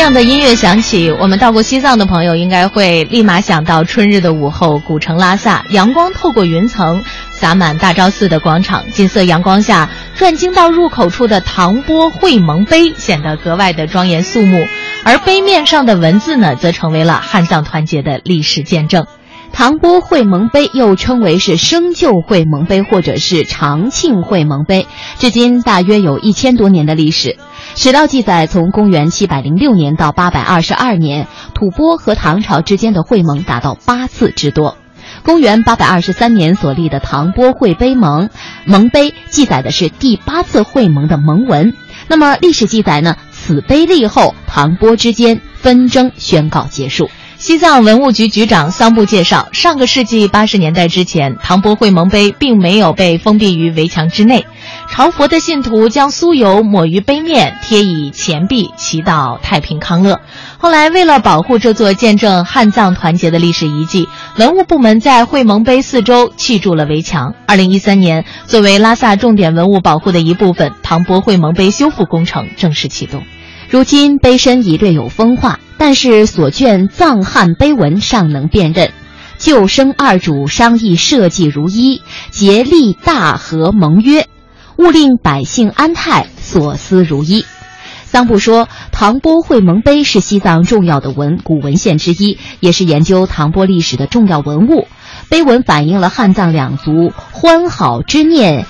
这样的音乐响起，我们到过西藏的朋友应该会立马想到春日的午后，古城拉萨，阳光透过云层洒满大昭寺的广场，金色阳光下，转经道入口处的唐波会盟碑显得格外的庄严肃穆，而碑面上的文字呢，则成为了汉藏团结的历史见证。唐波会盟碑又称为是生就会盟碑或者是长庆会盟碑，至今大约有一千多年的历史。史料记载，从公元七百零六年到八百二十二年，吐蕃和唐朝之间的会盟达到八次之多。公元八百二十三年所立的唐波会碑盟盟碑记载的是第八次会盟的盟文。那么历史记载呢？此碑立后，唐波之间纷争宣告结束。西藏文物局局长桑布介绍，上个世纪八十年代之前，唐波会盟碑并没有被封闭于围墙之内。朝佛的信徒将酥油抹于碑面，贴以钱币，祈祷太平康乐。后来，为了保护这座见证汉藏团结的历史遗迹，文物部门在会盟碑四周砌筑了围墙。二零一三年，作为拉萨重点文物保护的一部分，唐波会盟碑修复工程正式启动。如今碑身已略有风化，但是所卷藏汉碑文尚能辨认。救生二主商议设计如一，竭力大和盟约，务令百姓安泰，所思如一。桑布说，唐波会盟碑是西藏重要的文古文献之一，也是研究唐波历史的重要文物。碑文反映了汉藏两族欢好之念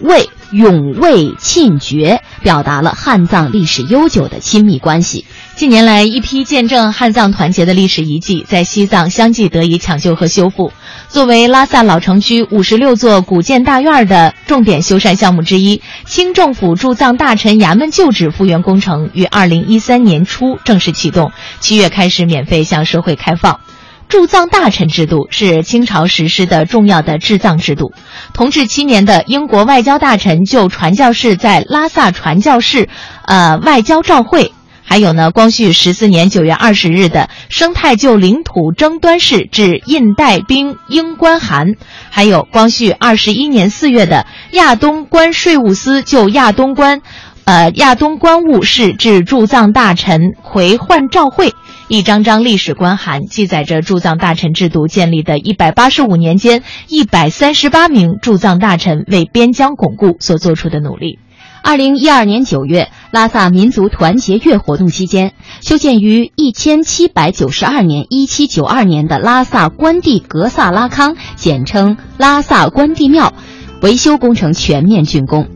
为永为庆绝，表达了汉藏历史悠久的亲密关系。近年来，一批见证汉藏团结的历史遗迹在西藏相继得以抢救和修复。作为拉萨老城区五十六座古建大院的重点修缮项目之一，清政府驻藏大臣衙门旧址复原工程于二零一三年初正式启动，七月开始免费向社会开放。驻藏大臣制度是清朝实施的重要的治藏制度。同治七年的英国外交大臣就传教士在拉萨传教士，呃外交照会。还有呢，光绪十四年九月二十日的生态就领土争端事致印带兵英官函，还有光绪二十一年四月的亚东关税务司就亚东关，呃亚东关务事致驻藏大臣回换照会。一张张历史官函记载着驻藏大臣制度建立的一百八十五年间，一百三十八名驻藏大臣为边疆巩固所做出的努力。二零一二年九月，拉萨民族团结月活动期间，修建于一千七百九十二年（一七九二年）的拉萨关帝格萨拉康（简称拉萨关帝庙）维修工程全面竣工，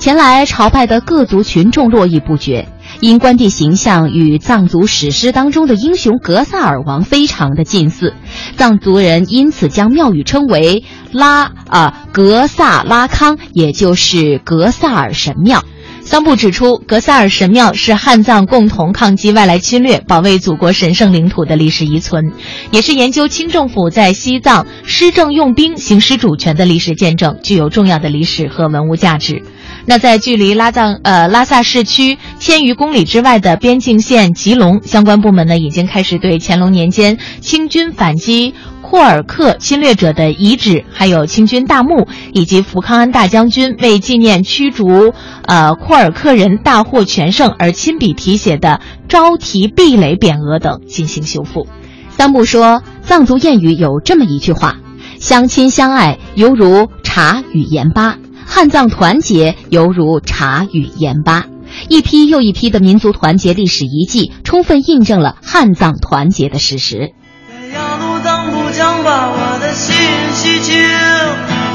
前来朝拜的各族群众络绎不绝。因关帝形象与藏族史诗当中的英雄格萨尔王非常的近似，藏族人因此将庙宇称为拉啊格萨拉康，也就是格萨尔神庙。桑布指出，格萨尔神庙是汉藏共同抗击外来侵略、保卫祖国神圣领土的历史遗存，也是研究清政府在西藏施政用兵、行使主权的历史见证，具有重要的历史和文物价值。那在距离拉藏呃拉萨市区千余公里之外的边境县吉隆，相关部门呢已经开始对乾隆年间清军反击库尔克侵略者的遗址，还有清军大墓，以及福康安大将军为纪念驱逐呃库尔克人大获全胜而亲笔题写的招提壁垒匾额等进行修复。桑布说，藏族谚语有这么一句话：“相亲相爱犹如茶与盐巴。”汉藏团结犹如茶与盐巴一批又一批的民族团结历史遗迹充分印证了汉藏团结的事实。在雅鲁藏布江把我的心洗清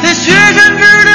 在雪山之